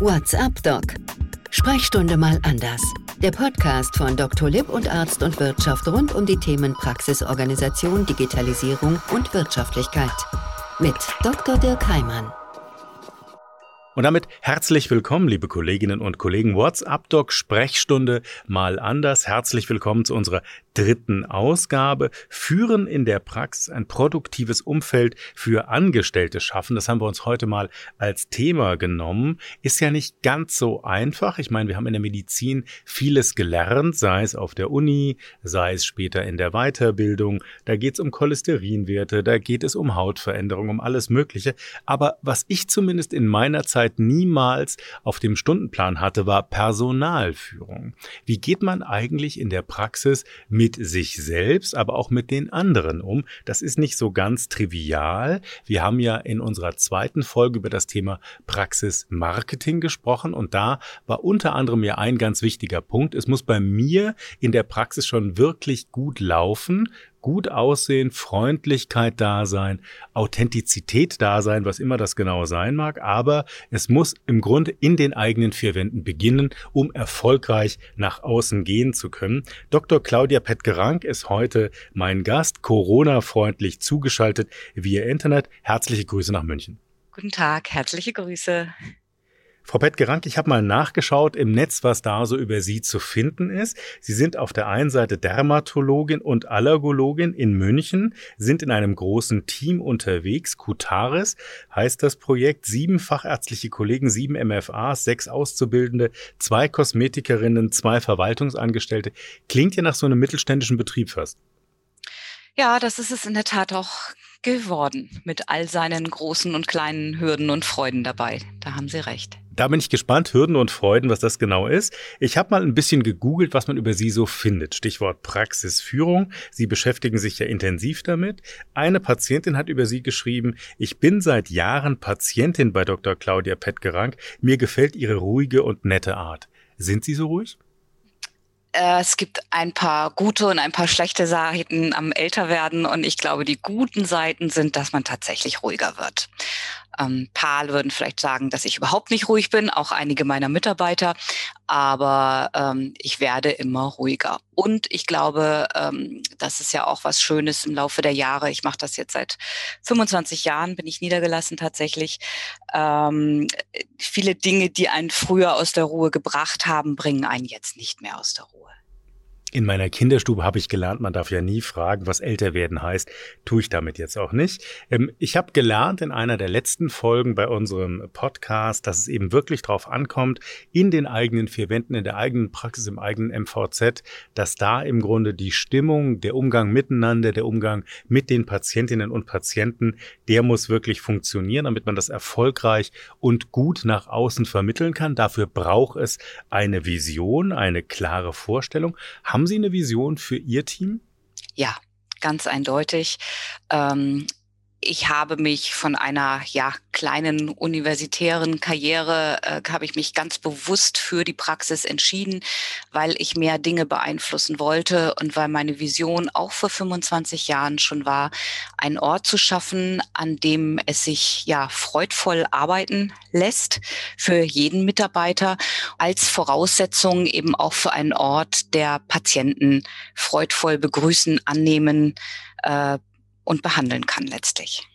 What's up, Doc? Sprechstunde mal anders. Der Podcast von Dr. Lipp und Arzt und Wirtschaft rund um die Themen Praxisorganisation, Digitalisierung und Wirtschaftlichkeit. Mit Dr. Dirk Heimann. Und damit herzlich willkommen, liebe Kolleginnen und Kollegen. WhatsApp Doc Sprechstunde mal anders. Herzlich willkommen zu unserer dritten Ausgabe. Führen in der Praxis ein produktives Umfeld für Angestellte schaffen. Das haben wir uns heute mal als Thema genommen. Ist ja nicht ganz so einfach. Ich meine, wir haben in der Medizin vieles gelernt, sei es auf der Uni, sei es später in der Weiterbildung. Da geht es um Cholesterinwerte, da geht es um Hautveränderung, um alles Mögliche. Aber was ich zumindest in meiner Zeit niemals auf dem Stundenplan hatte, war Personalführung. Wie geht man eigentlich in der Praxis mit sich selbst, aber auch mit den anderen um? Das ist nicht so ganz trivial. Wir haben ja in unserer zweiten Folge über das Thema Praxismarketing gesprochen und da war unter anderem ja ein ganz wichtiger Punkt. Es muss bei mir in der Praxis schon wirklich gut laufen, gut aussehen, Freundlichkeit da sein, Authentizität da sein, was immer das genau sein mag, aber es muss im Grunde in den eigenen vier Wänden beginnen, um erfolgreich nach außen gehen zu können. Dr. Claudia Petgerank ist heute mein Gast, Corona-freundlich zugeschaltet via Internet. Herzliche Grüße nach München. Guten Tag, herzliche Grüße. Frau Pettgerank, ich habe mal nachgeschaut im Netz, was da so über Sie zu finden ist. Sie sind auf der einen Seite Dermatologin und Allergologin in München, sind in einem großen Team unterwegs. Kutaris heißt das Projekt. Sieben fachärztliche Kollegen, sieben MFAs, sechs Auszubildende, zwei Kosmetikerinnen, zwei Verwaltungsangestellte. Klingt ja nach so einem mittelständischen Betrieb fast. Ja, das ist es in der Tat auch geworden, mit all seinen großen und kleinen Hürden und Freuden dabei. Da haben Sie recht. Da bin ich gespannt, Hürden und Freuden, was das genau ist. Ich habe mal ein bisschen gegoogelt, was man über Sie so findet. Stichwort Praxisführung. Sie beschäftigen sich ja intensiv damit. Eine Patientin hat über Sie geschrieben, ich bin seit Jahren Patientin bei Dr. Claudia Petgerank. Mir gefällt Ihre ruhige und nette Art. Sind Sie so ruhig? Äh, es gibt ein paar gute und ein paar schlechte Seiten am Älterwerden und ich glaube, die guten Seiten sind, dass man tatsächlich ruhiger wird. Ähm, paar würden vielleicht sagen, dass ich überhaupt nicht ruhig bin, auch einige meiner Mitarbeiter, aber ähm, ich werde immer ruhiger. Und ich glaube, ähm, das ist ja auch was Schönes im Laufe der Jahre. Ich mache das jetzt seit 25 Jahren, bin ich niedergelassen tatsächlich. Ähm, viele Dinge, die einen früher aus der Ruhe gebracht haben, bringen einen jetzt nicht mehr aus der Ruhe. In meiner Kinderstube habe ich gelernt, man darf ja nie fragen, was älter werden heißt. Tue ich damit jetzt auch nicht. Ähm, ich habe gelernt in einer der letzten Folgen bei unserem Podcast, dass es eben wirklich darauf ankommt, in den eigenen vier Wänden, in der eigenen Praxis, im eigenen MVZ, dass da im Grunde die Stimmung, der Umgang miteinander, der Umgang mit den Patientinnen und Patienten, der muss wirklich funktionieren, damit man das erfolgreich und gut nach außen vermitteln kann. Dafür braucht es eine Vision, eine klare Vorstellung. Haben haben Sie eine Vision für Ihr Team? Ja, ganz eindeutig. Ähm, ich habe mich von einer ja kleinen universitären Karriere äh, habe ich mich ganz bewusst für die Praxis entschieden, weil ich mehr Dinge beeinflussen wollte und weil meine Vision auch vor 25 Jahren schon war, einen Ort zu schaffen, an dem es sich ja freudvoll arbeiten lässt für jeden Mitarbeiter als Voraussetzung eben auch für einen Ort, der Patienten freudvoll begrüßen, annehmen, äh, und behandeln kann letztlich.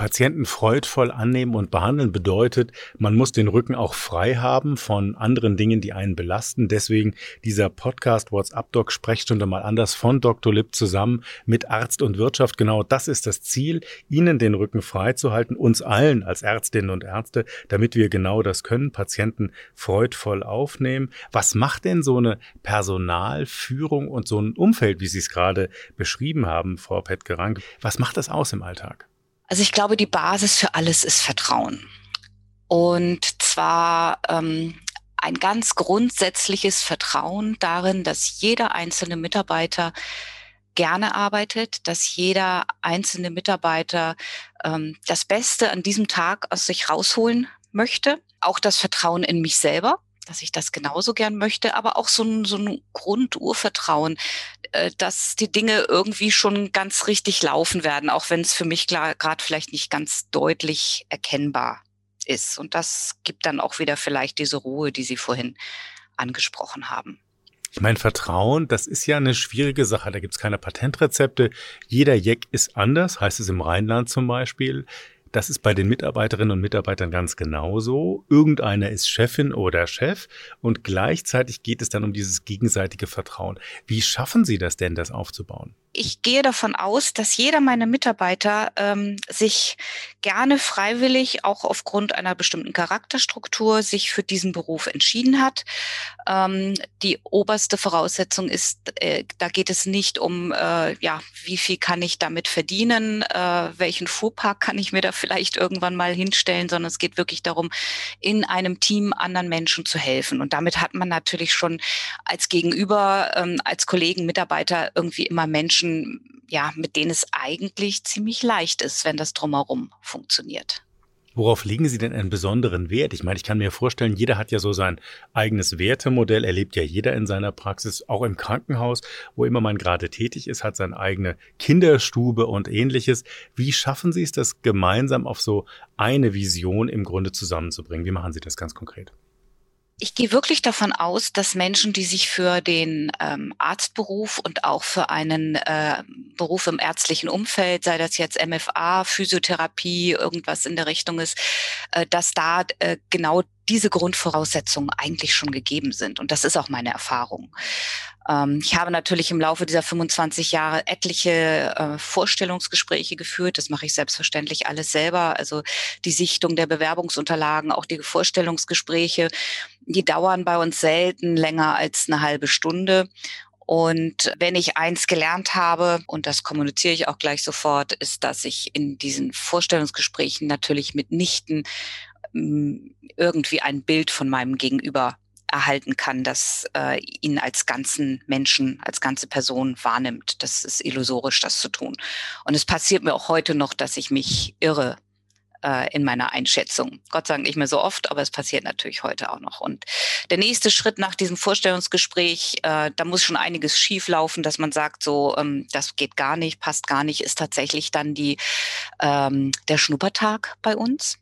Patienten freudvoll annehmen und behandeln bedeutet, man muss den Rücken auch frei haben von anderen Dingen, die einen belasten. Deswegen dieser Podcast WhatsApp Doc Sprechstunde mal anders von Dr. Lipp zusammen mit Arzt und Wirtschaft. Genau das ist das Ziel, Ihnen den Rücken frei zu halten, uns allen als Ärztinnen und Ärzte, damit wir genau das können, Patienten freudvoll aufnehmen. Was macht denn so eine Personalführung und so ein Umfeld, wie Sie es gerade beschrieben haben, Frau Petgerank? Was macht das aus im Alltag? Also ich glaube, die Basis für alles ist Vertrauen. Und zwar ähm, ein ganz grundsätzliches Vertrauen darin, dass jeder einzelne Mitarbeiter gerne arbeitet, dass jeder einzelne Mitarbeiter ähm, das Beste an diesem Tag aus sich rausholen möchte. Auch das Vertrauen in mich selber, dass ich das genauso gern möchte, aber auch so ein, so ein Grundurvertrauen, äh, dass die Dinge irgendwie schon ganz richtig laufen werden, auch wenn es für mich gerade vielleicht nicht ganz deutlich erkennbar ist. Und das gibt dann auch wieder vielleicht diese Ruhe, die Sie vorhin angesprochen haben. Ich meine, Vertrauen, das ist ja eine schwierige Sache. Da gibt es keine Patentrezepte. Jeder Jeck ist anders, heißt es im Rheinland zum Beispiel. Das ist bei den Mitarbeiterinnen und Mitarbeitern ganz genauso. Irgendeiner ist Chefin oder Chef und gleichzeitig geht es dann um dieses gegenseitige Vertrauen. Wie schaffen Sie das denn, das aufzubauen? Ich gehe davon aus, dass jeder meiner Mitarbeiter ähm, sich gerne freiwillig, auch aufgrund einer bestimmten Charakterstruktur, sich für diesen Beruf entschieden hat. Ähm, die oberste Voraussetzung ist, äh, da geht es nicht um, äh, ja, wie viel kann ich damit verdienen, äh, welchen Fuhrpark kann ich mir da vielleicht irgendwann mal hinstellen, sondern es geht wirklich darum, in einem Team anderen Menschen zu helfen. Und damit hat man natürlich schon als Gegenüber, ähm, als Kollegen, Mitarbeiter irgendwie immer Menschen, Menschen, ja, mit denen es eigentlich ziemlich leicht ist, wenn das drumherum funktioniert. Worauf legen Sie denn einen besonderen Wert? Ich meine, ich kann mir vorstellen, jeder hat ja so sein eigenes Wertemodell, erlebt ja jeder in seiner Praxis, auch im Krankenhaus, wo immer man gerade tätig ist, hat seine eigene Kinderstube und ähnliches. Wie schaffen Sie es, das gemeinsam auf so eine Vision im Grunde zusammenzubringen? Wie machen Sie das ganz konkret? Ich gehe wirklich davon aus, dass Menschen, die sich für den ähm, Arztberuf und auch für einen äh, Beruf im ärztlichen Umfeld, sei das jetzt MFA, Physiotherapie, irgendwas in der Richtung ist, äh, dass da äh, genau diese Grundvoraussetzungen eigentlich schon gegeben sind. Und das ist auch meine Erfahrung. Ähm, ich habe natürlich im Laufe dieser 25 Jahre etliche äh, Vorstellungsgespräche geführt. Das mache ich selbstverständlich alles selber. Also die Sichtung der Bewerbungsunterlagen, auch die Vorstellungsgespräche, die dauern bei uns selten länger als eine halbe Stunde. Und wenn ich eins gelernt habe, und das kommuniziere ich auch gleich sofort, ist, dass ich in diesen Vorstellungsgesprächen natürlich mitnichten mm, irgendwie ein Bild von meinem Gegenüber erhalten kann, das äh, ihn als ganzen Menschen, als ganze Person wahrnimmt. Das ist illusorisch, das zu tun. Und es passiert mir auch heute noch, dass ich mich irre äh, in meiner Einschätzung. Gott sei Dank nicht mehr so oft, aber es passiert natürlich heute auch noch. Und der nächste Schritt nach diesem Vorstellungsgespräch, äh, da muss schon einiges schief laufen, dass man sagt, so, ähm, das geht gar nicht, passt gar nicht, ist tatsächlich dann die, ähm, der Schnuppertag bei uns.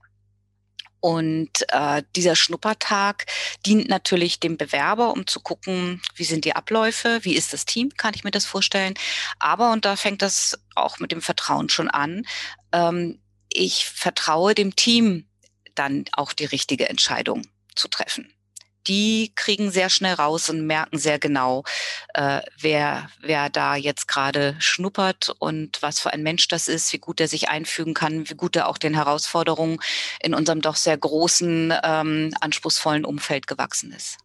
Und äh, dieser Schnuppertag dient natürlich dem Bewerber, um zu gucken, wie sind die Abläufe, wie ist das Team, kann ich mir das vorstellen. Aber, und da fängt das auch mit dem Vertrauen schon an, ähm, ich vertraue dem Team dann auch die richtige Entscheidung zu treffen die kriegen sehr schnell raus und merken sehr genau, äh, wer, wer da jetzt gerade schnuppert und was für ein Mensch das ist, wie gut er sich einfügen kann, wie gut er auch den Herausforderungen in unserem doch sehr großen, ähm, anspruchsvollen Umfeld gewachsen ist.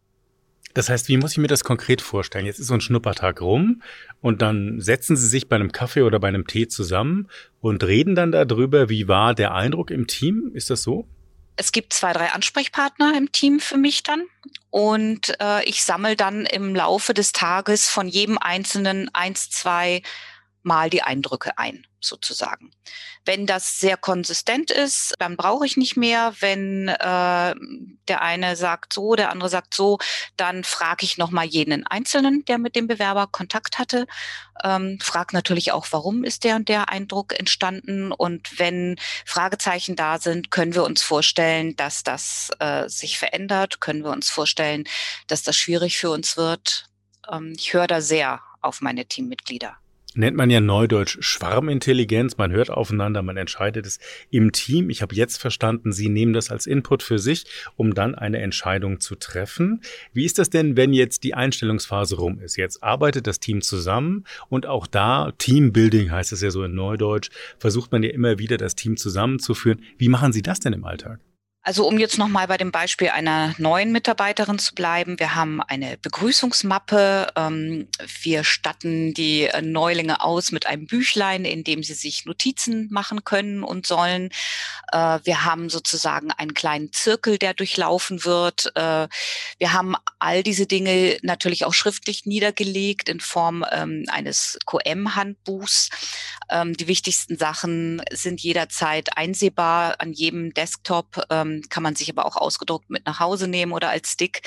Das heißt, wie muss ich mir das konkret vorstellen? Jetzt ist so ein Schnuppertag rum und dann setzen Sie sich bei einem Kaffee oder bei einem Tee zusammen und reden dann darüber, wie war der Eindruck im Team? Ist das so? es gibt zwei, drei Ansprechpartner im Team für mich dann. Und äh, ich sammle dann im Laufe des Tages von jedem Einzelnen eins, zwei Mal die Eindrücke ein sozusagen. Wenn das sehr konsistent ist, dann brauche ich nicht mehr. Wenn äh, der eine sagt so, der andere sagt so, dann frage ich nochmal jeden Einzelnen, der mit dem Bewerber Kontakt hatte. Ähm, frage natürlich auch, warum ist der und der Eindruck entstanden. Und wenn Fragezeichen da sind, können wir uns vorstellen, dass das äh, sich verändert. Können wir uns vorstellen, dass das schwierig für uns wird. Ähm, ich höre da sehr auf meine Teammitglieder nennt man ja neudeutsch Schwarmintelligenz. Man hört aufeinander, man entscheidet es im Team. Ich habe jetzt verstanden, Sie nehmen das als Input für sich, um dann eine Entscheidung zu treffen. Wie ist das denn, wenn jetzt die Einstellungsphase rum ist? Jetzt arbeitet das Team zusammen und auch da, Teambuilding heißt es ja so in Neudeutsch, versucht man ja immer wieder das Team zusammenzuführen. Wie machen Sie das denn im Alltag? Also um jetzt nochmal bei dem Beispiel einer neuen Mitarbeiterin zu bleiben, wir haben eine Begrüßungsmappe. Ähm, wir statten die Neulinge aus mit einem Büchlein, in dem sie sich Notizen machen können und sollen. Äh, wir haben sozusagen einen kleinen Zirkel, der durchlaufen wird. Äh, wir haben all diese Dinge natürlich auch schriftlich niedergelegt in Form ähm, eines QM-Handbuchs. Ähm, die wichtigsten Sachen sind jederzeit einsehbar an jedem Desktop ähm, kann man sich aber auch ausgedruckt mit nach Hause nehmen oder als Stick.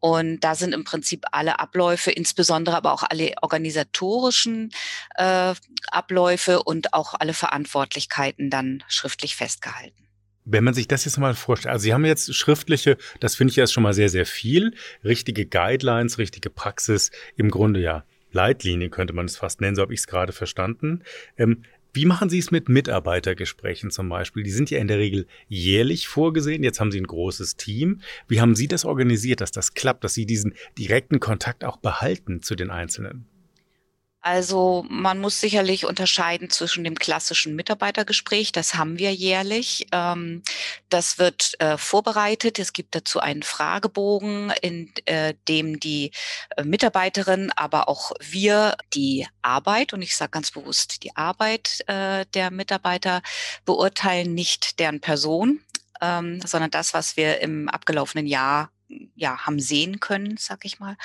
Und da sind im Prinzip alle Abläufe, insbesondere aber auch alle organisatorischen äh, Abläufe und auch alle Verantwortlichkeiten dann schriftlich festgehalten. Wenn man sich das jetzt mal vorstellt, also Sie haben jetzt schriftliche, das finde ich erst schon mal sehr, sehr viel, richtige Guidelines, richtige Praxis, im Grunde ja Leitlinien könnte man es fast nennen, so habe ich es gerade verstanden. Ähm, wie machen Sie es mit Mitarbeitergesprächen zum Beispiel? Die sind ja in der Regel jährlich vorgesehen. Jetzt haben Sie ein großes Team. Wie haben Sie das organisiert, dass das klappt, dass Sie diesen direkten Kontakt auch behalten zu den Einzelnen? Also man muss sicherlich unterscheiden zwischen dem klassischen Mitarbeitergespräch, das haben wir jährlich. Ähm, das wird äh, vorbereitet. Es gibt dazu einen Fragebogen, in äh, dem die äh, Mitarbeiterin, aber auch wir die Arbeit, und ich sage ganz bewusst die Arbeit der Mitarbeiter beurteilen, nicht deren Person, ähm, sondern das, was wir im abgelaufenen Jahr ja, haben sehen können, sag ich mal.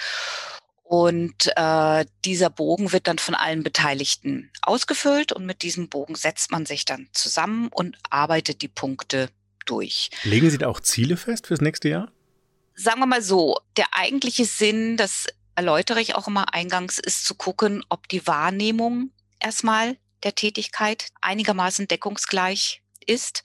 Und äh, dieser Bogen wird dann von allen Beteiligten ausgefüllt und mit diesem Bogen setzt man sich dann zusammen und arbeitet die Punkte durch. Legen Sie da auch Ziele fest fürs nächste Jahr? Sagen wir mal so, der eigentliche Sinn, das erläutere ich auch immer eingangs, ist zu gucken, ob die Wahrnehmung erstmal der Tätigkeit einigermaßen deckungsgleich ist.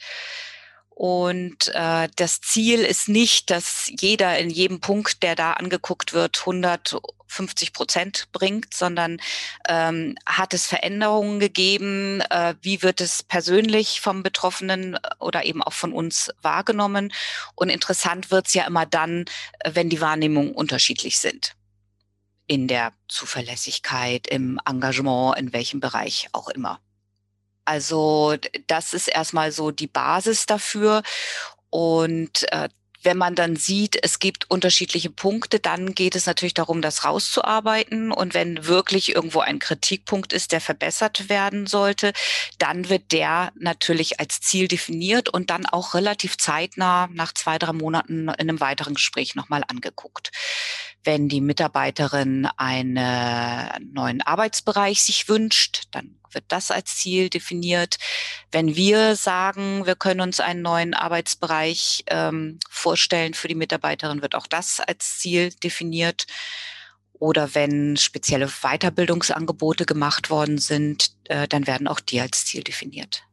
Und äh, das Ziel ist nicht, dass jeder in jedem Punkt, der da angeguckt wird, 150 Prozent bringt, sondern ähm, hat es Veränderungen gegeben? Äh, wie wird es persönlich vom Betroffenen äh, oder eben auch von uns wahrgenommen? Und interessant wird's ja immer dann, äh, wenn die Wahrnehmungen unterschiedlich sind in der Zuverlässigkeit, im Engagement, in welchem Bereich auch immer. Also das ist erstmal so die Basis dafür. Und äh, wenn man dann sieht, es gibt unterschiedliche Punkte, dann geht es natürlich darum, das rauszuarbeiten. Und wenn wirklich irgendwo ein Kritikpunkt ist, der verbessert werden sollte, dann wird der natürlich als Ziel definiert und dann auch relativ zeitnah nach zwei, drei Monaten in einem weiteren Gespräch nochmal angeguckt. Wenn die Mitarbeiterin einen neuen Arbeitsbereich sich wünscht, dann wird das als Ziel definiert. Wenn wir sagen, wir können uns einen neuen Arbeitsbereich ähm, vorstellen für die Mitarbeiterin, wird auch das als Ziel definiert. Oder wenn spezielle Weiterbildungsangebote gemacht worden sind, äh, dann werden auch die als Ziel definiert.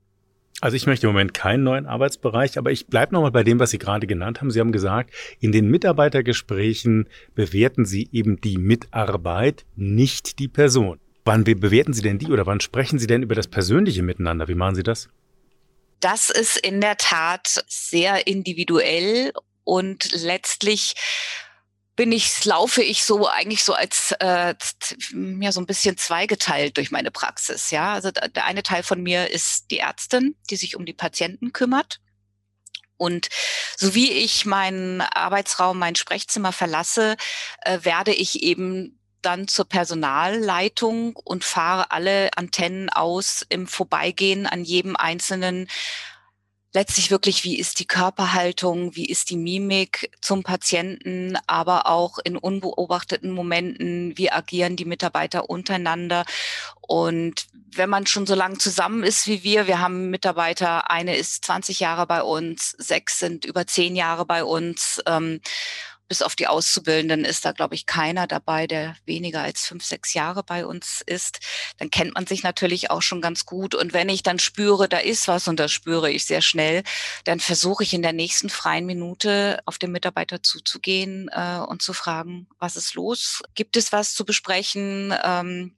Also ich möchte im Moment keinen neuen Arbeitsbereich, aber ich bleibe nochmal bei dem, was Sie gerade genannt haben. Sie haben gesagt, in den Mitarbeitergesprächen bewerten Sie eben die Mitarbeit, nicht die Person. Wann bewerten Sie denn die oder wann sprechen Sie denn über das persönliche Miteinander? Wie machen Sie das? Das ist in der Tat sehr individuell und letztlich bin ich, laufe ich so eigentlich so als äh, ja so ein bisschen zweigeteilt durch meine Praxis. Ja, also der eine Teil von mir ist die Ärztin, die sich um die Patienten kümmert. Und so wie ich meinen Arbeitsraum, mein Sprechzimmer verlasse, äh, werde ich eben dann zur Personalleitung und fahre alle Antennen aus im Vorbeigehen an jedem einzelnen letztlich wirklich, wie ist die Körperhaltung, wie ist die Mimik zum Patienten, aber auch in unbeobachteten Momenten, wie agieren die Mitarbeiter untereinander. Und wenn man schon so lange zusammen ist wie wir, wir haben Mitarbeiter, eine ist 20 Jahre bei uns, sechs sind über zehn Jahre bei uns. Ähm, bis auf die Auszubildenden ist da, glaube ich, keiner dabei, der weniger als fünf, sechs Jahre bei uns ist. Dann kennt man sich natürlich auch schon ganz gut. Und wenn ich dann spüre, da ist was und das spüre ich sehr schnell, dann versuche ich in der nächsten freien Minute auf den Mitarbeiter zuzugehen äh, und zu fragen, was ist los? Gibt es was zu besprechen? Ähm,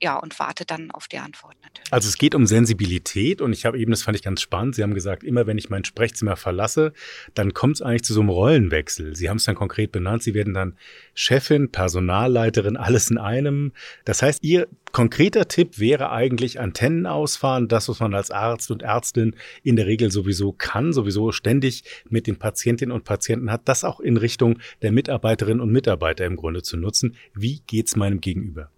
ja, und warte dann auf die Antwort natürlich. Also es geht um Sensibilität und ich habe eben, das fand ich ganz spannend, Sie haben gesagt, immer wenn ich mein Sprechzimmer verlasse, dann kommt es eigentlich zu so einem Rollenwechsel. Sie haben es dann konkret benannt, Sie werden dann Chefin, Personalleiterin, alles in einem. Das heißt, Ihr konkreter Tipp wäre eigentlich Antennen ausfahren, das, was man als Arzt und Ärztin in der Regel sowieso kann, sowieso ständig mit den Patientinnen und Patienten hat, das auch in Richtung der Mitarbeiterinnen und Mitarbeiter im Grunde zu nutzen. Wie geht's meinem Gegenüber?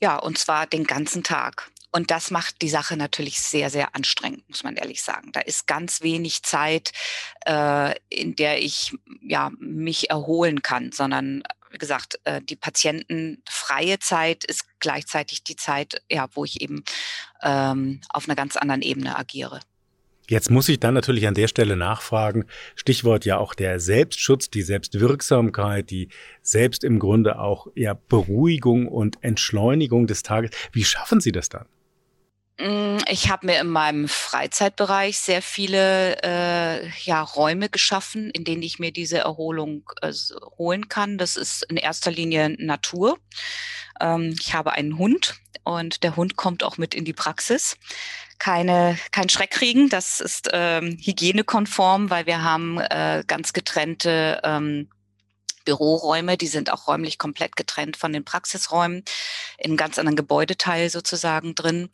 Ja, und zwar den ganzen Tag. Und das macht die Sache natürlich sehr, sehr anstrengend, muss man ehrlich sagen. Da ist ganz wenig Zeit, äh, in der ich ja mich erholen kann, sondern wie gesagt, äh, die patientenfreie Zeit ist gleichzeitig die Zeit, ja, wo ich eben ähm, auf einer ganz anderen Ebene agiere. Jetzt muss ich dann natürlich an der Stelle nachfragen, Stichwort ja auch der Selbstschutz, die Selbstwirksamkeit, die selbst im Grunde auch ja Beruhigung und Entschleunigung des Tages. Wie schaffen Sie das dann? Mm, ich habe mir in meinem Freizeitbereich sehr viele äh, ja, Räume geschaffen, in denen ich mir diese Erholung äh, holen kann. Das ist in erster Linie Natur. Ähm, ich habe einen Hund und der Hund kommt auch mit in die Praxis. Keine, kein Schreck kriegen, das ist ähm, hygienekonform, weil wir haben äh, ganz getrennte ähm, Büroräume, die sind auch räumlich komplett getrennt von den Praxisräumen, in ganz anderen Gebäudeteil sozusagen drin.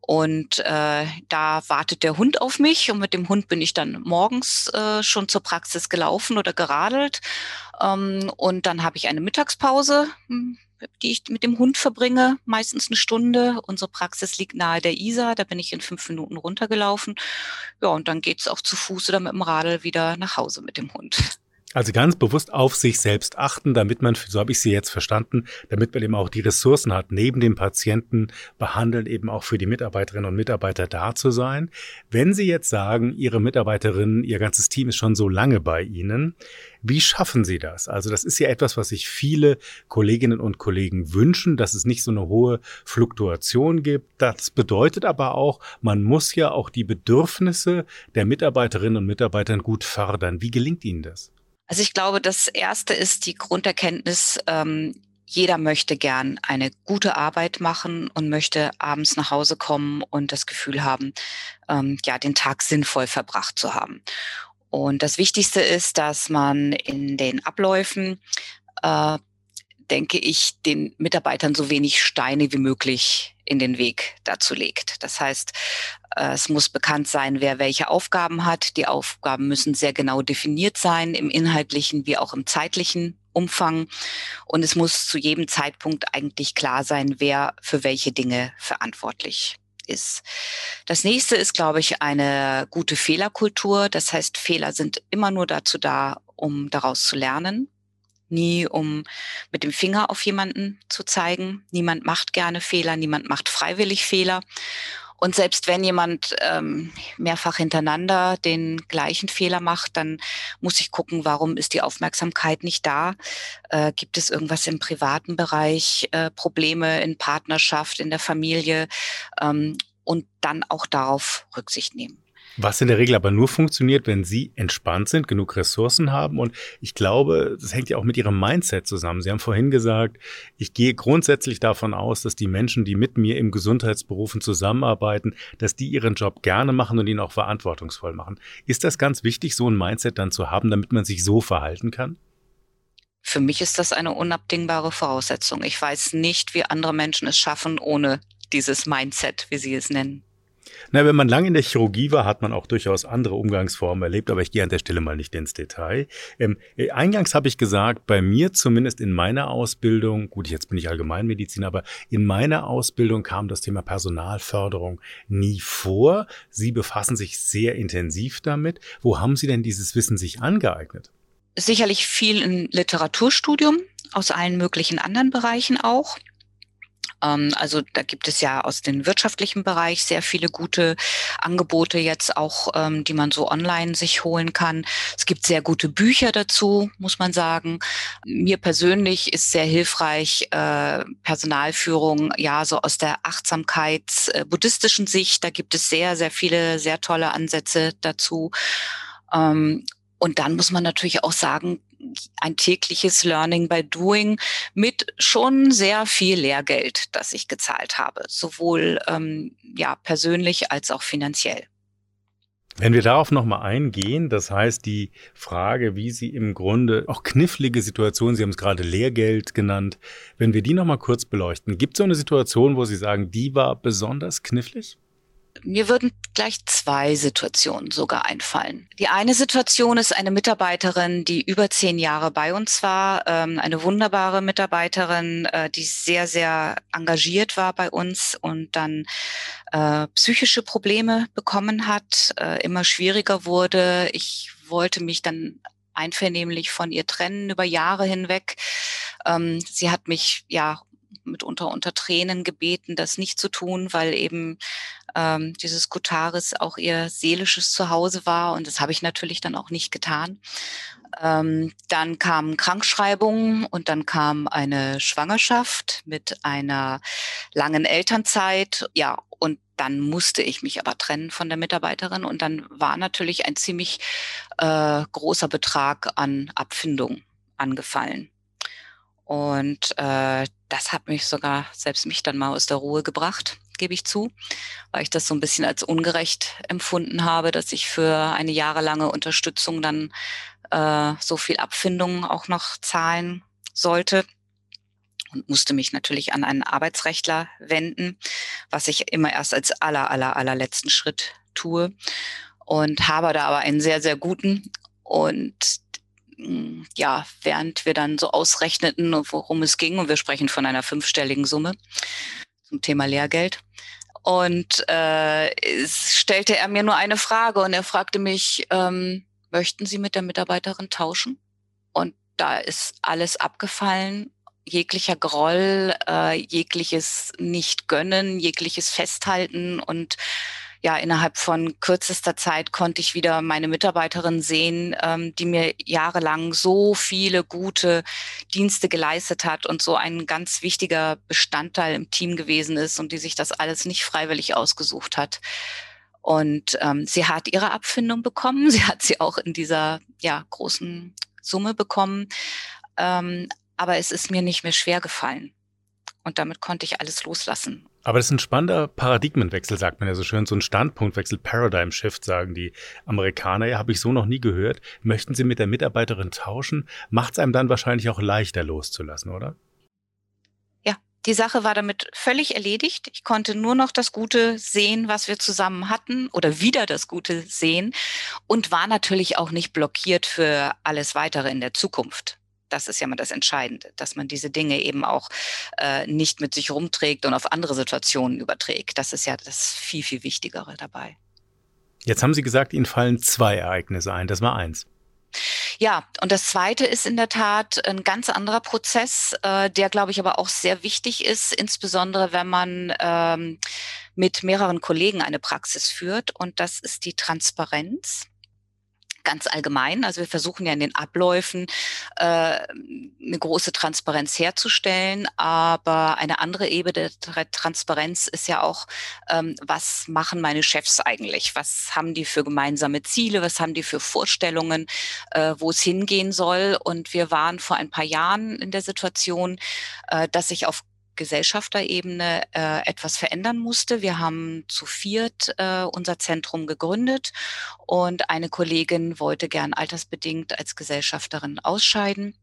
Und äh, da wartet der Hund auf mich und mit dem Hund bin ich dann morgens äh, schon zur Praxis gelaufen oder geradelt. Ähm, und dann habe ich eine Mittagspause, hm, die ich mit dem Hund verbringe, meistens eine Stunde. Unsere Praxis liegt nahe der Isar, da bin ich in fünf Minuten runtergelaufen. Ja, und dann geht's auch zu Fuß oder mit dem Radl wieder nach Hause mit dem Hund. Also ganz bewusst auf sich selbst achten, damit man, so habe ich Sie jetzt verstanden, damit man eben auch die Ressourcen hat, neben dem Patienten behandeln, eben auch für die Mitarbeiterinnen und Mitarbeiter da zu sein. Wenn Sie jetzt sagen, Ihre Mitarbeiterinnen, Ihr ganzes Team ist schon so lange bei Ihnen, wie schaffen Sie das? Also das ist ja etwas, was sich viele Kolleginnen und Kollegen wünschen, dass es nicht so eine hohe Fluktuation gibt. Das bedeutet aber auch, man muss ja auch die Bedürfnisse der Mitarbeiterinnen und Mitarbeiter gut fördern. Wie gelingt Ihnen das? Also ich glaube, das erste ist die Grunderkenntnis, ähm, jeder möchte gern eine gute Arbeit machen und möchte abends nach Hause kommen und das Gefühl haben, ähm, ja, den Tag sinnvoll verbracht zu haben. Und das Wichtigste ist, dass man in den Abläufen, äh, denke ich, den Mitarbeitern so wenig Steine wie möglich in den Weg dazu legt. Das heißt, es muss bekannt sein, wer welche Aufgaben hat. Die Aufgaben müssen sehr genau definiert sein, im inhaltlichen wie auch im zeitlichen Umfang. Und es muss zu jedem Zeitpunkt eigentlich klar sein, wer für welche Dinge verantwortlich ist. Das nächste ist, glaube ich, eine gute Fehlerkultur. Das heißt, Fehler sind immer nur dazu da, um daraus zu lernen. Nie um mit dem Finger auf jemanden zu zeigen. Niemand macht gerne Fehler, niemand macht freiwillig Fehler. Und selbst wenn jemand ähm, mehrfach hintereinander den gleichen Fehler macht, dann muss ich gucken, warum ist die Aufmerksamkeit nicht da? Äh, gibt es irgendwas im privaten Bereich, äh, Probleme in Partnerschaft, in der Familie? Ähm, und dann auch darauf Rücksicht nehmen. Was in der Regel aber nur funktioniert, wenn Sie entspannt sind, genug Ressourcen haben. Und ich glaube, das hängt ja auch mit Ihrem Mindset zusammen. Sie haben vorhin gesagt, ich gehe grundsätzlich davon aus, dass die Menschen, die mit mir im Gesundheitsberufen zusammenarbeiten, dass die ihren Job gerne machen und ihn auch verantwortungsvoll machen. Ist das ganz wichtig, so ein Mindset dann zu haben, damit man sich so verhalten kann? Für mich ist das eine unabdingbare Voraussetzung. Ich weiß nicht, wie andere Menschen es schaffen, ohne dieses Mindset, wie Sie es nennen. Na, wenn man lange in der Chirurgie war, hat man auch durchaus andere Umgangsformen erlebt, aber ich gehe an der Stelle mal nicht ins Detail. Ähm, äh, eingangs habe ich gesagt, bei mir zumindest in meiner Ausbildung, gut, jetzt bin ich Allgemeinmedizin, aber in meiner Ausbildung kam das Thema Personalförderung nie vor. Sie befassen sich sehr intensiv damit. Wo haben Sie denn dieses Wissen sich angeeignet? Sicherlich viel im Literaturstudium, aus allen möglichen anderen Bereichen auch. Ähm, also da gibt es ja aus dem wirtschaftlichen Bereich sehr viele gute Angebote jetzt auch, ähm, die man so online sich holen kann. Es gibt sehr gute Bücher dazu, muss man sagen. Mir persönlich ist sehr hilfreich äh, Personalführung, ja, so aus der Achtsamkeits äh, Sicht. Da gibt es sehr, sehr viele, sehr tolle Ansätze dazu. Ähm, und dann muss man natürlich auch sagen, ein tägliches Learning by Doing mit schon sehr viel Lehrgeld, das ich gezahlt habe, sowohl ähm, ja persönlich als auch finanziell. Wenn wir darauf nochmal eingehen, das heißt die Frage, wie Sie im Grunde auch knifflige Situationen, Sie haben es gerade Lehrgeld genannt, wenn wir die nochmal kurz beleuchten, gibt es so eine Situation, wo Sie sagen, die war besonders knifflig? Mir würden gleich zwei Situationen sogar einfallen. Die eine Situation ist eine Mitarbeiterin, die über zehn Jahre bei uns war, ähm, eine wunderbare Mitarbeiterin, äh, die sehr, sehr engagiert war bei uns und dann äh, psychische Probleme bekommen hat, äh, immer schwieriger wurde. Ich wollte mich dann einvernehmlich von ihr trennen über Jahre hinweg. Ähm, sie hat mich ja mitunter unter Tränen gebeten, das nicht zu tun, weil eben ähm, dieses Kutaris auch ihr seelisches Zuhause war. Und das habe ich natürlich dann auch nicht getan. Ähm, dann kamen Krankschreibungen und dann kam eine Schwangerschaft mit einer langen Elternzeit. Ja, und dann musste ich mich aber trennen von der Mitarbeiterin und dann war natürlich ein ziemlich äh, großer Betrag an Abfindung angefallen. Und äh, das hat mich sogar, selbst mich dann mal aus der Ruhe gebracht, gebe ich zu, weil ich das so ein bisschen als ungerecht empfunden habe, dass ich für eine jahrelange Unterstützung dann äh, so viel Abfindung auch noch zahlen sollte. Und musste mich natürlich an einen Arbeitsrechtler wenden, was ich immer erst als aller, aller, allerletzten Schritt tue. Und habe da aber einen sehr, sehr guten. Und ja, während wir dann so ausrechneten, worum es ging, und wir sprechen von einer fünfstelligen Summe zum Thema Lehrgeld. Und äh, es stellte er mir nur eine Frage und er fragte mich, ähm, möchten Sie mit der Mitarbeiterin tauschen? Und da ist alles abgefallen, jeglicher Groll, äh, jegliches Nicht-Gönnen, jegliches Festhalten und ja, innerhalb von kürzester Zeit konnte ich wieder meine Mitarbeiterin sehen, ähm, die mir jahrelang so viele gute Dienste geleistet hat und so ein ganz wichtiger Bestandteil im Team gewesen ist und die sich das alles nicht freiwillig ausgesucht hat. Und ähm, sie hat ihre Abfindung bekommen. Sie hat sie auch in dieser ja, großen Summe bekommen. Ähm, aber es ist mir nicht mehr schwer gefallen. Und damit konnte ich alles loslassen. Aber das ist ein spannender Paradigmenwechsel, sagt man ja so schön. So ein Standpunktwechsel, Paradigm Shift, sagen die Amerikaner. Ja, habe ich so noch nie gehört. Möchten Sie mit der Mitarbeiterin tauschen? Macht es einem dann wahrscheinlich auch leichter loszulassen, oder? Die Sache war damit völlig erledigt. Ich konnte nur noch das Gute sehen, was wir zusammen hatten oder wieder das Gute sehen und war natürlich auch nicht blockiert für alles weitere in der Zukunft. Das ist ja mal das Entscheidende, dass man diese Dinge eben auch äh, nicht mit sich rumträgt und auf andere Situationen überträgt. Das ist ja das viel, viel Wichtigere dabei. Jetzt haben Sie gesagt, Ihnen fallen zwei Ereignisse ein. Das war eins. Ja, und das Zweite ist in der Tat ein ganz anderer Prozess, äh, der, glaube ich, aber auch sehr wichtig ist, insbesondere wenn man ähm, mit mehreren Kollegen eine Praxis führt. Und das ist die Transparenz ganz allgemein. Also wir versuchen ja in den Abläufen äh, eine große Transparenz herzustellen, aber eine andere Ebene der Transparenz ist ja auch, ähm, was machen meine Chefs eigentlich? Was haben die für gemeinsame Ziele? Was haben die für Vorstellungen, äh, wo es hingehen soll? Und wir waren vor ein paar Jahren in der Situation, äh, dass sich auf Gesellschafterebene äh, etwas verändern musste. Wir haben zu viert äh, unser Zentrum gegründet und eine Kollegin wollte gern altersbedingt als Gesellschafterin ausscheiden.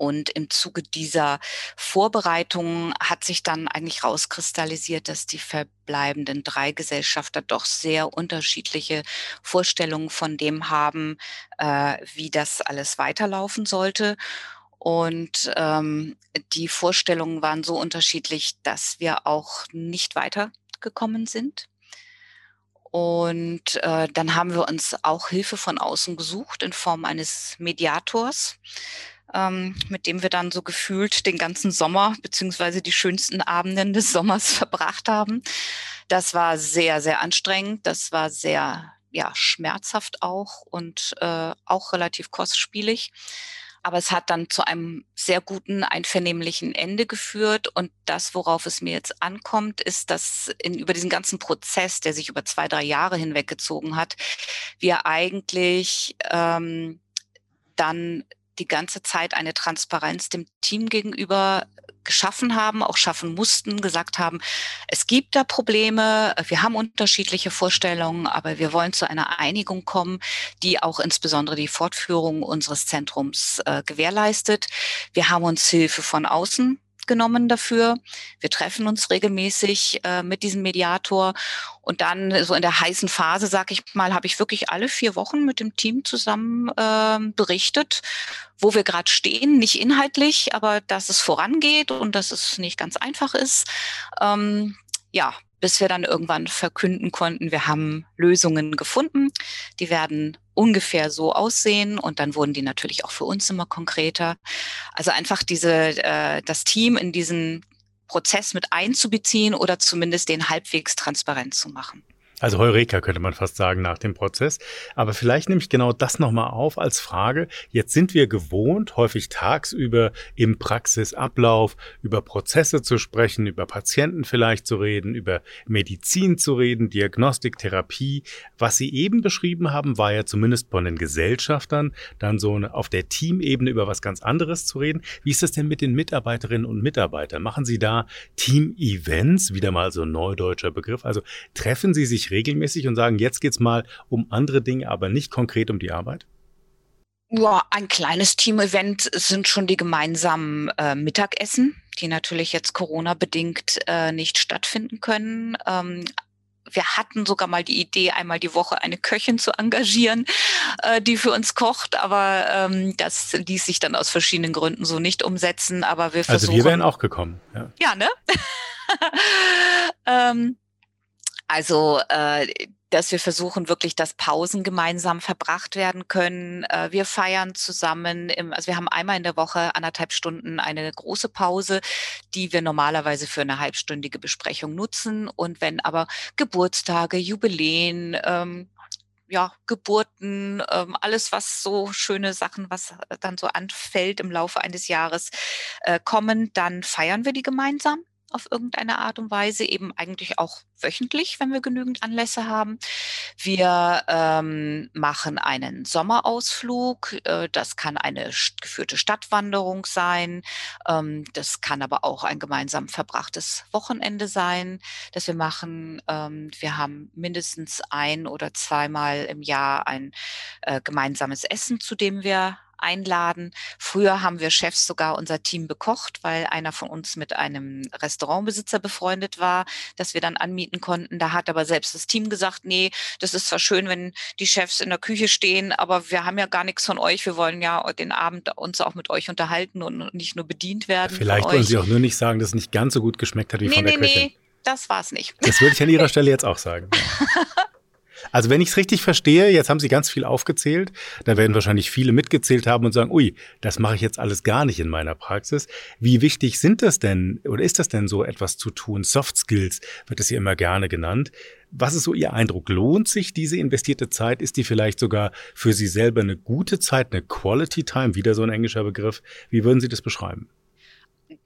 Und im Zuge dieser Vorbereitungen hat sich dann eigentlich rauskristallisiert, dass die verbleibenden drei Gesellschafter doch sehr unterschiedliche Vorstellungen von dem haben, äh, wie das alles weiterlaufen sollte. Und ähm, die Vorstellungen waren so unterschiedlich, dass wir auch nicht weitergekommen sind. Und äh, dann haben wir uns auch Hilfe von außen gesucht in Form eines Mediators, ähm, mit dem wir dann so gefühlt den ganzen Sommer beziehungsweise die schönsten Abenden des Sommers verbracht haben. Das war sehr, sehr anstrengend. Das war sehr ja, schmerzhaft auch und äh, auch relativ kostspielig. Aber es hat dann zu einem sehr guten, einvernehmlichen Ende geführt. Und das, worauf es mir jetzt ankommt, ist, dass in, über diesen ganzen Prozess, der sich über zwei, drei Jahre hinweggezogen hat, wir eigentlich ähm, dann die ganze Zeit eine Transparenz dem Team gegenüber geschaffen haben, auch schaffen mussten, gesagt haben, es gibt da Probleme, wir haben unterschiedliche Vorstellungen, aber wir wollen zu einer Einigung kommen, die auch insbesondere die Fortführung unseres Zentrums äh, gewährleistet. Wir haben uns Hilfe von außen genommen dafür. Wir treffen uns regelmäßig äh, mit diesem Mediator und dann so in der heißen Phase, sag ich mal, habe ich wirklich alle vier Wochen mit dem Team zusammen äh, berichtet, wo wir gerade stehen, nicht inhaltlich, aber dass es vorangeht und dass es nicht ganz einfach ist. Ähm, ja, bis wir dann irgendwann verkünden konnten, wir haben Lösungen gefunden, die werden ungefähr so aussehen und dann wurden die natürlich auch für uns immer konkreter. Also einfach diese, äh, das Team in diesen Prozess mit einzubeziehen oder zumindest den halbwegs transparent zu machen. Also Heureka könnte man fast sagen nach dem Prozess. Aber vielleicht nehme ich genau das nochmal auf als Frage. Jetzt sind wir gewohnt, häufig tagsüber im Praxisablauf über Prozesse zu sprechen, über Patienten vielleicht zu reden, über Medizin zu reden, Diagnostik, Therapie. Was Sie eben beschrieben haben, war ja zumindest von den Gesellschaftern dann so auf der Teamebene über was ganz anderes zu reden. Wie ist das denn mit den Mitarbeiterinnen und Mitarbeitern? Machen Sie da Team-Events? Wieder mal so ein neudeutscher Begriff. Also treffen Sie sich regelmäßig und sagen, jetzt geht's mal um andere Dinge, aber nicht konkret um die Arbeit? Ja, ein kleines Team-Event sind schon die gemeinsamen äh, Mittagessen, die natürlich jetzt Corona-bedingt äh, nicht stattfinden können. Ähm, wir hatten sogar mal die Idee, einmal die Woche eine Köchin zu engagieren, äh, die für uns kocht, aber ähm, das ließ sich dann aus verschiedenen Gründen so nicht umsetzen. Aber wir versuchen. Also wir wären auch gekommen. Ja, ja ne? ähm, also äh, dass wir versuchen wirklich, dass Pausen gemeinsam verbracht werden können. Äh, wir feiern zusammen. Im, also wir haben einmal in der Woche anderthalb Stunden eine große Pause, die wir normalerweise für eine halbstündige Besprechung nutzen. Und wenn aber Geburtstage, Jubiläen, ähm, ja, Geburten, ähm, alles, was so schöne Sachen, was dann so anfällt im Laufe eines Jahres, äh, kommen, dann feiern wir die gemeinsam auf irgendeine Art und Weise, eben eigentlich auch wöchentlich, wenn wir genügend Anlässe haben. Wir ähm, machen einen Sommerausflug. Äh, das kann eine geführte Stadtwanderung sein. Ähm, das kann aber auch ein gemeinsam verbrachtes Wochenende sein, das wir machen. Ähm, wir haben mindestens ein oder zweimal im Jahr ein äh, gemeinsames Essen, zu dem wir einladen. Früher haben wir Chefs sogar unser Team bekocht, weil einer von uns mit einem Restaurantbesitzer befreundet war, das wir dann anmieten konnten. Da hat aber selbst das Team gesagt, nee, das ist zwar schön, wenn die Chefs in der Küche stehen, aber wir haben ja gar nichts von euch. Wir wollen ja den Abend uns auch mit euch unterhalten und nicht nur bedient werden. Vielleicht wollen Sie auch nur nicht sagen, dass es nicht ganz so gut geschmeckt hat wie nee, von der nee, Köchin. Nee, das war es nicht. Das würde ich an Ihrer Stelle jetzt auch sagen. Also wenn ich es richtig verstehe, jetzt haben Sie ganz viel aufgezählt, da werden wahrscheinlich viele mitgezählt haben und sagen, ui, das mache ich jetzt alles gar nicht in meiner Praxis. Wie wichtig sind das denn oder ist das denn so etwas zu tun? Soft Skills wird es hier immer gerne genannt. Was ist so Ihr Eindruck? Lohnt sich diese investierte Zeit? Ist die vielleicht sogar für Sie selber eine gute Zeit, eine Quality Time, wieder so ein englischer Begriff? Wie würden Sie das beschreiben?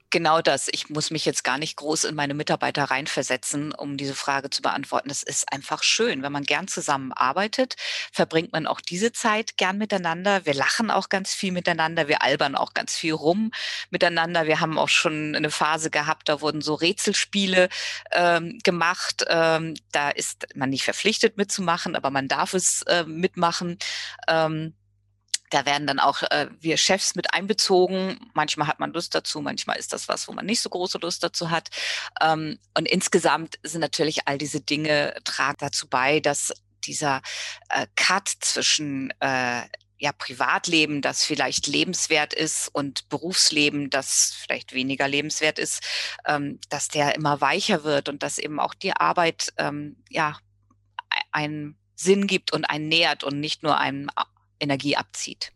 Genau das. Ich muss mich jetzt gar nicht groß in meine Mitarbeiter reinversetzen, um diese Frage zu beantworten. Das ist einfach schön. Wenn man gern zusammenarbeitet, verbringt man auch diese Zeit gern miteinander. Wir lachen auch ganz viel miteinander. Wir albern auch ganz viel rum miteinander. Wir haben auch schon eine Phase gehabt, da wurden so Rätselspiele ähm, gemacht. Ähm, da ist man nicht verpflichtet mitzumachen, aber man darf es äh, mitmachen. Ähm, da werden dann auch äh, wir Chefs mit einbezogen. Manchmal hat man Lust dazu, manchmal ist das was, wo man nicht so große Lust dazu hat. Ähm, und insgesamt sind natürlich all diese Dinge tragen dazu bei, dass dieser äh, Cut zwischen äh, ja, Privatleben, das vielleicht lebenswert ist und Berufsleben, das vielleicht weniger lebenswert ist, ähm, dass der immer weicher wird und dass eben auch die Arbeit ähm, ja einen Sinn gibt und einen nährt und nicht nur einen Energie abzieht.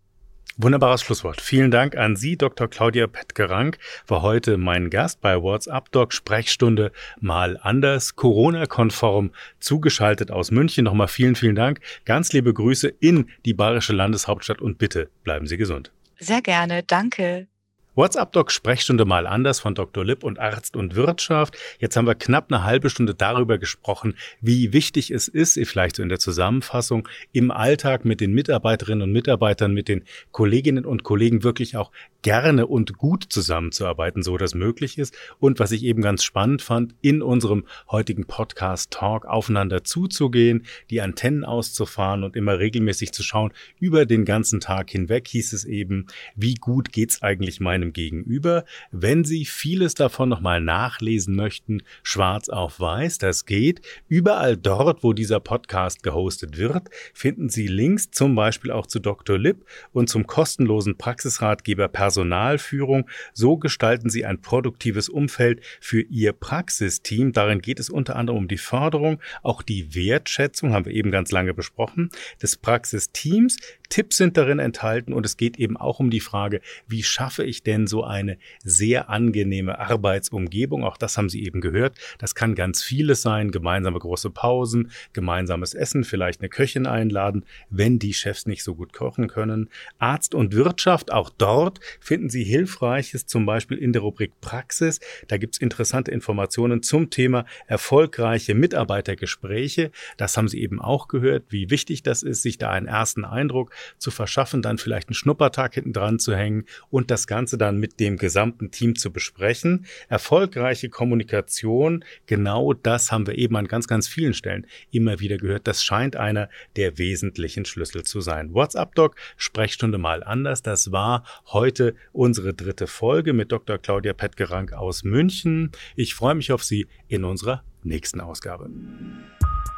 Wunderbares Schlusswort. Vielen Dank an Sie, Dr. Claudia Petkerank, war heute mein Gast bei WhatsApp Doc Sprechstunde mal anders, Corona-konform, zugeschaltet aus München. Nochmal vielen, vielen Dank. Ganz liebe Grüße in die bayerische Landeshauptstadt und bitte bleiben Sie gesund. Sehr gerne. Danke. WhatsApp Doc Sprechstunde mal anders von Dr. Lipp und Arzt und Wirtschaft. Jetzt haben wir knapp eine halbe Stunde darüber gesprochen, wie wichtig es ist, vielleicht so in der Zusammenfassung, im Alltag mit den Mitarbeiterinnen und Mitarbeitern, mit den Kolleginnen und Kollegen wirklich auch gerne und gut zusammenzuarbeiten, so das möglich ist. Und was ich eben ganz spannend fand, in unserem heutigen Podcast Talk aufeinander zuzugehen, die Antennen auszufahren und immer regelmäßig zu schauen, über den ganzen Tag hinweg hieß es eben, wie gut geht's eigentlich meinem Gegenüber. Wenn Sie vieles davon nochmal nachlesen möchten, schwarz auf weiß, das geht. Überall dort, wo dieser Podcast gehostet wird, finden Sie Links zum Beispiel auch zu Dr. Lipp und zum kostenlosen Praxisratgeber Personalführung. So gestalten Sie ein produktives Umfeld für Ihr Praxisteam. Darin geht es unter anderem um die Förderung, auch die Wertschätzung, haben wir eben ganz lange besprochen, des Praxisteams. Tipps sind darin enthalten und es geht eben auch um die Frage, wie schaffe ich denn so eine sehr angenehme Arbeitsumgebung? Auch das haben Sie eben gehört. Das kann ganz vieles sein. Gemeinsame große Pausen, gemeinsames Essen, vielleicht eine Köchin einladen, wenn die Chefs nicht so gut kochen können. Arzt und Wirtschaft, auch dort finden Sie Hilfreiches, zum Beispiel in der Rubrik Praxis. Da gibt es interessante Informationen zum Thema erfolgreiche Mitarbeitergespräche. Das haben Sie eben auch gehört, wie wichtig das ist, sich da einen ersten Eindruck zu verschaffen, dann vielleicht einen Schnuppertag hinten dran zu hängen und das Ganze dann mit dem gesamten Team zu besprechen. Erfolgreiche Kommunikation, genau das haben wir eben an ganz, ganz vielen Stellen immer wieder gehört. Das scheint einer der wesentlichen Schlüssel zu sein. WhatsApp-Doc, Sprechstunde mal anders. Das war heute unsere dritte Folge mit Dr. Claudia Petgerank aus München. Ich freue mich auf Sie in unserer nächsten Ausgabe.